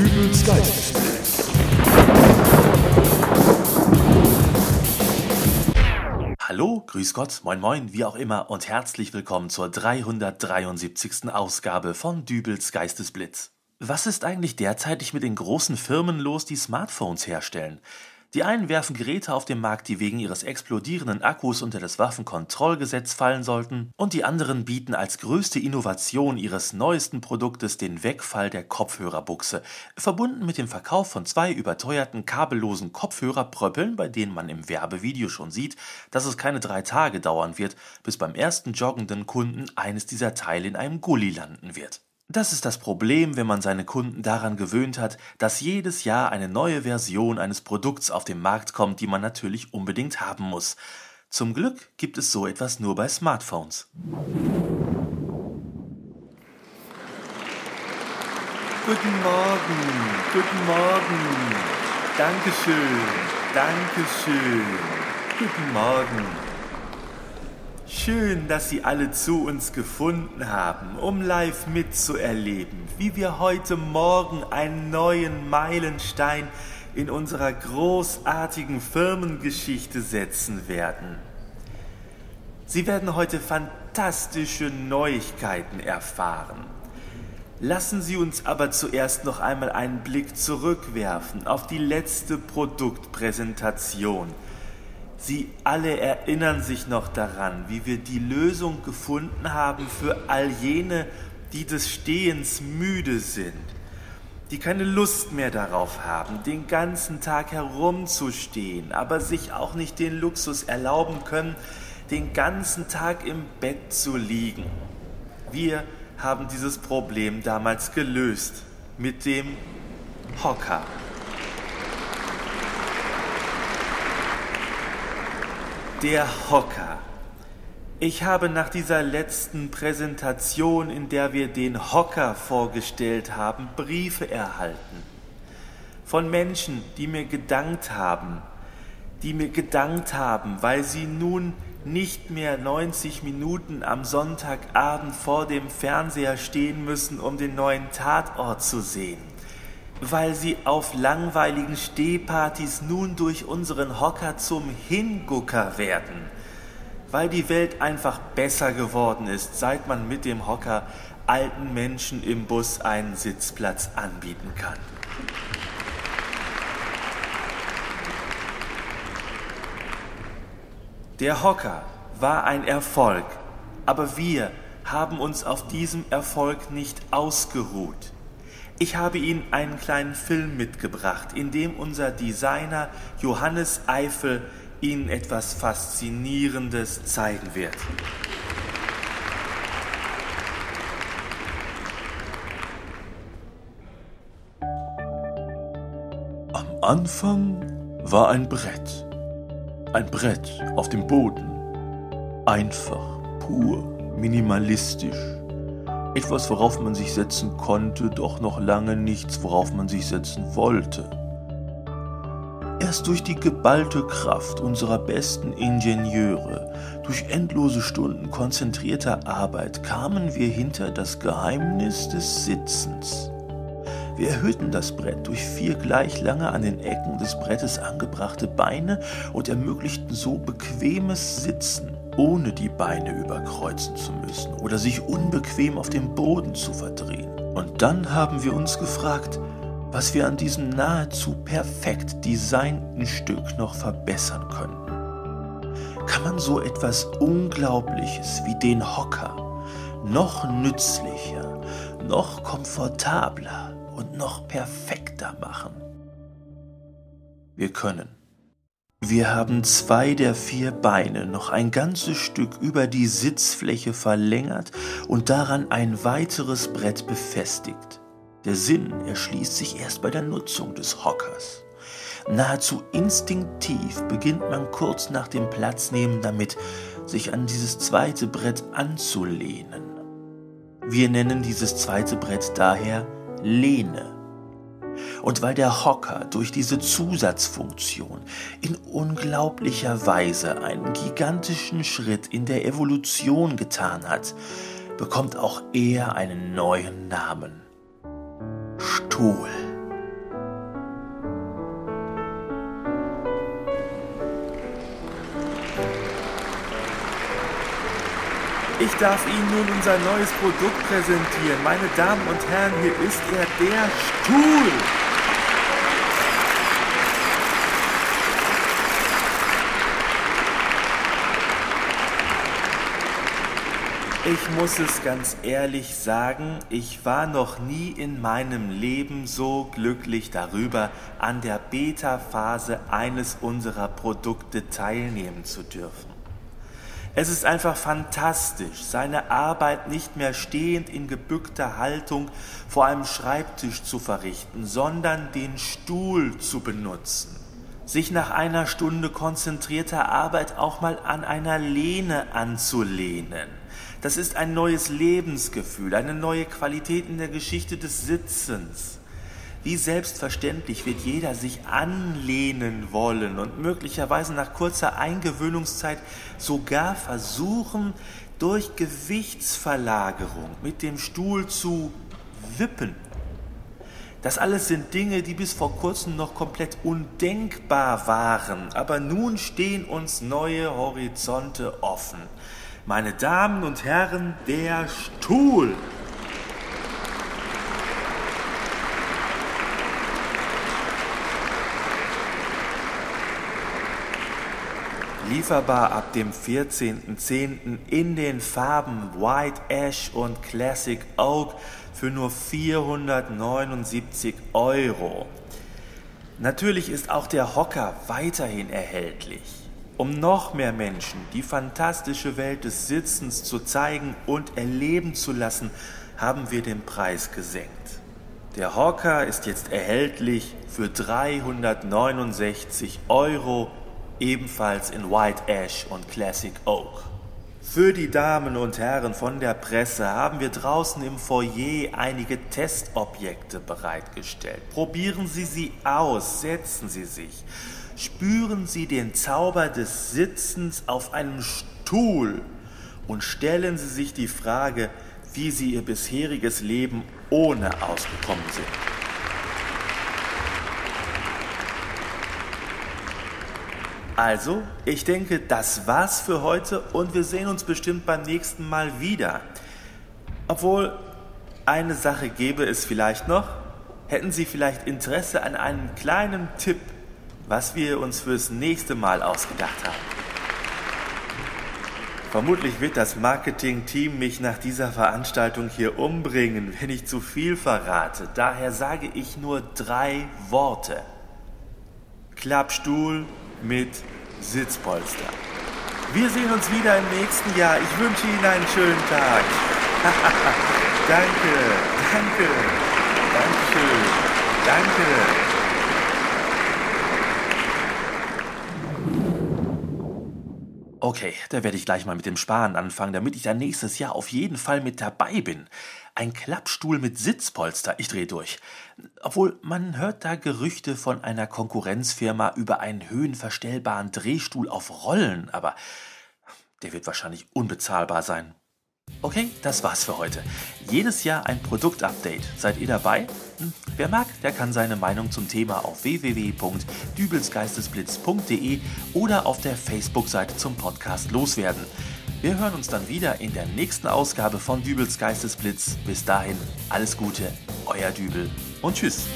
Dübels Geistesblitz. Hallo, grüß Gott, moin moin, wie auch immer und herzlich willkommen zur 373. Ausgabe von Dübels Geistesblitz. Was ist eigentlich derzeitig mit den großen Firmen los, die Smartphones herstellen? Die einen werfen Geräte auf den Markt, die wegen ihres explodierenden Akkus unter das Waffenkontrollgesetz fallen sollten, und die anderen bieten als größte Innovation ihres neuesten Produktes den Wegfall der Kopfhörerbuchse, verbunden mit dem Verkauf von zwei überteuerten kabellosen Kopfhörerpröppeln, bei denen man im Werbevideo schon sieht, dass es keine drei Tage dauern wird, bis beim ersten joggenden Kunden eines dieser Teile in einem Gully landen wird. Das ist das Problem, wenn man seine Kunden daran gewöhnt hat, dass jedes Jahr eine neue Version eines Produkts auf den Markt kommt, die man natürlich unbedingt haben muss. Zum Glück gibt es so etwas nur bei Smartphones. Guten Morgen, guten Morgen. Dankeschön, Dankeschön. Guten Morgen. Schön, dass Sie alle zu uns gefunden haben, um live mitzuerleben, wie wir heute Morgen einen neuen Meilenstein in unserer großartigen Firmengeschichte setzen werden. Sie werden heute fantastische Neuigkeiten erfahren. Lassen Sie uns aber zuerst noch einmal einen Blick zurückwerfen auf die letzte Produktpräsentation – Sie alle erinnern sich noch daran, wie wir die Lösung gefunden haben für all jene, die des Stehens müde sind, die keine Lust mehr darauf haben, den ganzen Tag herumzustehen, aber sich auch nicht den Luxus erlauben können, den ganzen Tag im Bett zu liegen. Wir haben dieses Problem damals gelöst mit dem Hocker. Der Hocker. Ich habe nach dieser letzten Präsentation, in der wir den Hocker vorgestellt haben, Briefe erhalten. Von Menschen, die mir gedankt haben, die mir gedankt haben, weil sie nun nicht mehr 90 Minuten am Sonntagabend vor dem Fernseher stehen müssen, um den neuen Tatort zu sehen weil sie auf langweiligen Stehpartys nun durch unseren Hocker zum Hingucker werden, weil die Welt einfach besser geworden ist, seit man mit dem Hocker alten Menschen im Bus einen Sitzplatz anbieten kann. Der Hocker war ein Erfolg, aber wir haben uns auf diesem Erfolg nicht ausgeruht. Ich habe Ihnen einen kleinen Film mitgebracht, in dem unser Designer Johannes Eifel Ihnen etwas Faszinierendes zeigen wird. Am Anfang war ein Brett. Ein Brett auf dem Boden. Einfach, pur, minimalistisch etwas, worauf man sich setzen konnte, doch noch lange nichts, worauf man sich setzen wollte. Erst durch die geballte Kraft unserer besten Ingenieure, durch endlose Stunden konzentrierter Arbeit kamen wir hinter das Geheimnis des Sitzens. Wir erhöhten das Brett durch vier gleich lange an den Ecken des Brettes angebrachte Beine und ermöglichten so bequemes Sitzen ohne die Beine überkreuzen zu müssen oder sich unbequem auf dem Boden zu verdrehen. Und dann haben wir uns gefragt, was wir an diesem nahezu perfekt designten Stück noch verbessern könnten. Kann man so etwas Unglaubliches wie den Hocker noch nützlicher, noch komfortabler und noch perfekter machen? Wir können. Wir haben zwei der vier Beine noch ein ganzes Stück über die Sitzfläche verlängert und daran ein weiteres Brett befestigt. Der Sinn erschließt sich erst bei der Nutzung des Hockers. Nahezu instinktiv beginnt man kurz nach dem Platznehmen damit, sich an dieses zweite Brett anzulehnen. Wir nennen dieses zweite Brett daher Lehne und weil der Hocker durch diese Zusatzfunktion in unglaublicher Weise einen gigantischen Schritt in der Evolution getan hat, bekommt auch er einen neuen Namen. Stuhl. Ich darf Ihnen nun unser neues Produkt präsentieren. Meine Damen und Herren, hier ist er, der Stuhl. Ich muss es ganz ehrlich sagen, ich war noch nie in meinem Leben so glücklich darüber, an der Beta-Phase eines unserer Produkte teilnehmen zu dürfen. Es ist einfach fantastisch, seine Arbeit nicht mehr stehend in gebückter Haltung vor einem Schreibtisch zu verrichten, sondern den Stuhl zu benutzen sich nach einer Stunde konzentrierter Arbeit auch mal an einer Lehne anzulehnen. Das ist ein neues Lebensgefühl, eine neue Qualität in der Geschichte des Sitzens. Wie selbstverständlich wird jeder sich anlehnen wollen und möglicherweise nach kurzer Eingewöhnungszeit sogar versuchen, durch Gewichtsverlagerung mit dem Stuhl zu wippen. Das alles sind Dinge, die bis vor kurzem noch komplett undenkbar waren, aber nun stehen uns neue Horizonte offen. Meine Damen und Herren, der Stuhl. Lieferbar ab dem 14.10. in den Farben White Ash und Classic Oak für nur 479 Euro. Natürlich ist auch der Hocker weiterhin erhältlich um noch mehr Menschen die fantastische Welt des Sitzens zu zeigen und erleben zu lassen, haben wir den Preis gesenkt. Der Hocker ist jetzt erhältlich für 369 Euro, ebenfalls in White Ash und Classic Oak. Für die Damen und Herren von der Presse haben wir draußen im Foyer einige Testobjekte bereitgestellt. Probieren Sie sie aus, setzen Sie sich spüren Sie den Zauber des Sitzens auf einem Stuhl und stellen Sie sich die Frage, wie Sie Ihr bisheriges Leben ohne ausgekommen sind. Also, ich denke, das war's für heute und wir sehen uns bestimmt beim nächsten Mal wieder. Obwohl, eine Sache gäbe es vielleicht noch. Hätten Sie vielleicht Interesse an einem kleinen Tipp was wir uns fürs nächste Mal ausgedacht haben. Vermutlich wird das Marketing-Team mich nach dieser Veranstaltung hier umbringen, wenn ich zu viel verrate. Daher sage ich nur drei Worte. Klappstuhl mit Sitzpolster. Wir sehen uns wieder im nächsten Jahr. Ich wünsche Ihnen einen schönen Tag. danke, danke, Dankeschön, danke. Okay, da werde ich gleich mal mit dem Sparen anfangen, damit ich dann nächstes Jahr auf jeden Fall mit dabei bin. Ein Klappstuhl mit Sitzpolster, ich drehe durch. Obwohl, man hört da Gerüchte von einer Konkurrenzfirma über einen höhenverstellbaren Drehstuhl auf Rollen, aber der wird wahrscheinlich unbezahlbar sein. Okay, das war's für heute. Jedes Jahr ein Produktupdate. Seid ihr dabei? Hm, wer mag, der kann seine Meinung zum Thema auf www.dübelsgeistesblitz.de oder auf der Facebook-Seite zum Podcast loswerden. Wir hören uns dann wieder in der nächsten Ausgabe von Dübels Geistesblitz. Bis dahin, alles Gute, euer Dübel und tschüss.